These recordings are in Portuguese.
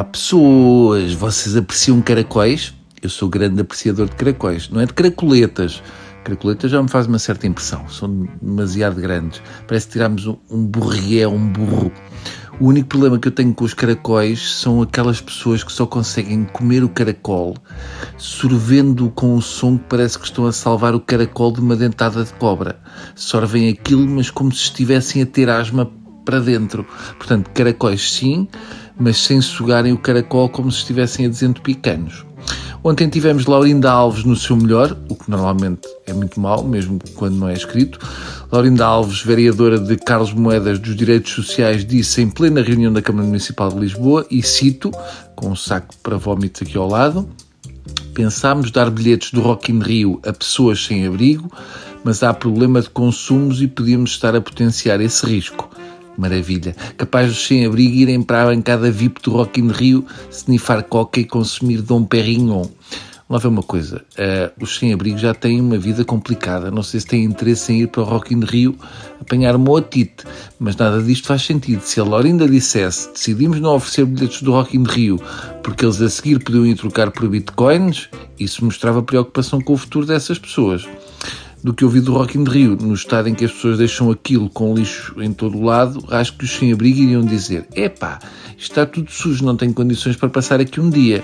Olá pessoas, vocês apreciam caracóis? Eu sou grande apreciador de caracóis, não é de caracoletas. Caracoletas já me faz uma certa impressão, são demasiado grandes. Parece que tiramos um, um burrié, um burro. O único problema que eu tenho com os caracóis são aquelas pessoas que só conseguem comer o caracol sorvendo com o som que parece que estão a salvar o caracol de uma dentada de cobra. Sorvem aquilo, mas como se estivessem a ter asma para dentro. Portanto, caracóis sim, mas sem sugarem o caracol como se estivessem a desentupir canos. Ontem tivemos Laurinda Alves no seu melhor, o que normalmente é muito mau, mesmo quando não é escrito. Laurinda Alves, vereadora de Carlos Moedas dos Direitos Sociais, disse em plena reunião da Câmara Municipal de Lisboa, e cito, com um saco para vómitos aqui ao lado, pensámos dar bilhetes do Rock in Rio a pessoas sem abrigo, mas há problema de consumos e podíamos estar a potenciar esse risco. Maravilha. Capaz dos sem-abrigo irem para a bancada VIP do Rock in Rio, snifar coca e consumir Dom Perignon. Lá ver uma coisa, uh, os sem-abrigo já têm uma vida complicada. Não sei se têm interesse em ir para o Rock in Rio apanhar uma otite, mas nada disto faz sentido. Se a Lorinda dissesse decidimos não oferecer bilhetes do Rock in Rio porque eles a seguir podiam ir trocar por bitcoins, isso mostrava preocupação com o futuro dessas pessoas do que ouvi do Rock in Rio, no estado em que as pessoas deixam aquilo com lixo em todo o lado, acho que os sem-abrigo iriam dizer: epá, está tudo sujo, não tenho condições para passar aqui um dia.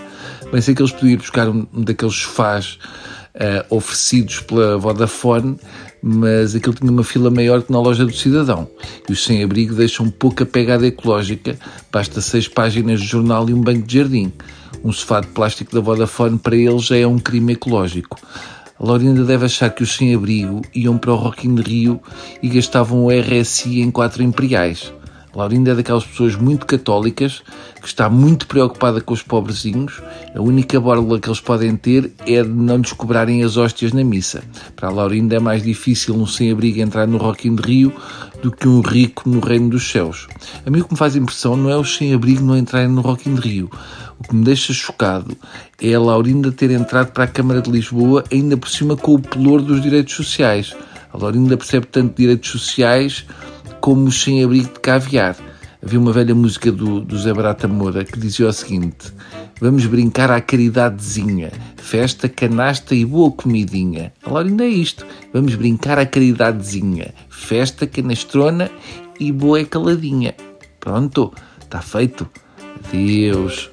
Bem sei que eles podiam ir buscar um daqueles sofás uh, oferecidos pela Vodafone, mas aquilo tinha uma fila maior que na loja do cidadão. E os sem-abrigo deixam pouca pegada ecológica, basta seis páginas de jornal e um banco de jardim. Um sofá de plástico da Vodafone para eles já é um crime ecológico. A Laurinda deve achar que os sem-abrigo iam para o Rock in Rio e gastavam o RSI em quatro imperiais. Laurinda é daquelas pessoas muito católicas que está muito preocupada com os pobrezinhos. A única borla que eles podem ter é de não lhes cobrarem as hóstias na missa. Para a Laurinda é mais difícil um sem-abrigo entrar no Rock in Rio do que um rico no reino dos céus. A mim o que me faz impressão não é os sem-abrigo não entrarem no Rock in Rio. O que me deixa chocado é a Laurinda ter entrado para a Câmara de Lisboa, ainda por cima com o pelour dos direitos sociais. A Laurinda percebe tanto direitos sociais como os sem-abrigo de caviar. Havia uma velha música do, do Zé Barata Moura que dizia o seguinte: Vamos brincar à caridadezinha, festa, canasta e boa comidinha. A Laurinda é isto: vamos brincar à caridadezinha, festa, canastrona e boa caladinha. Pronto, está feito. Adeus.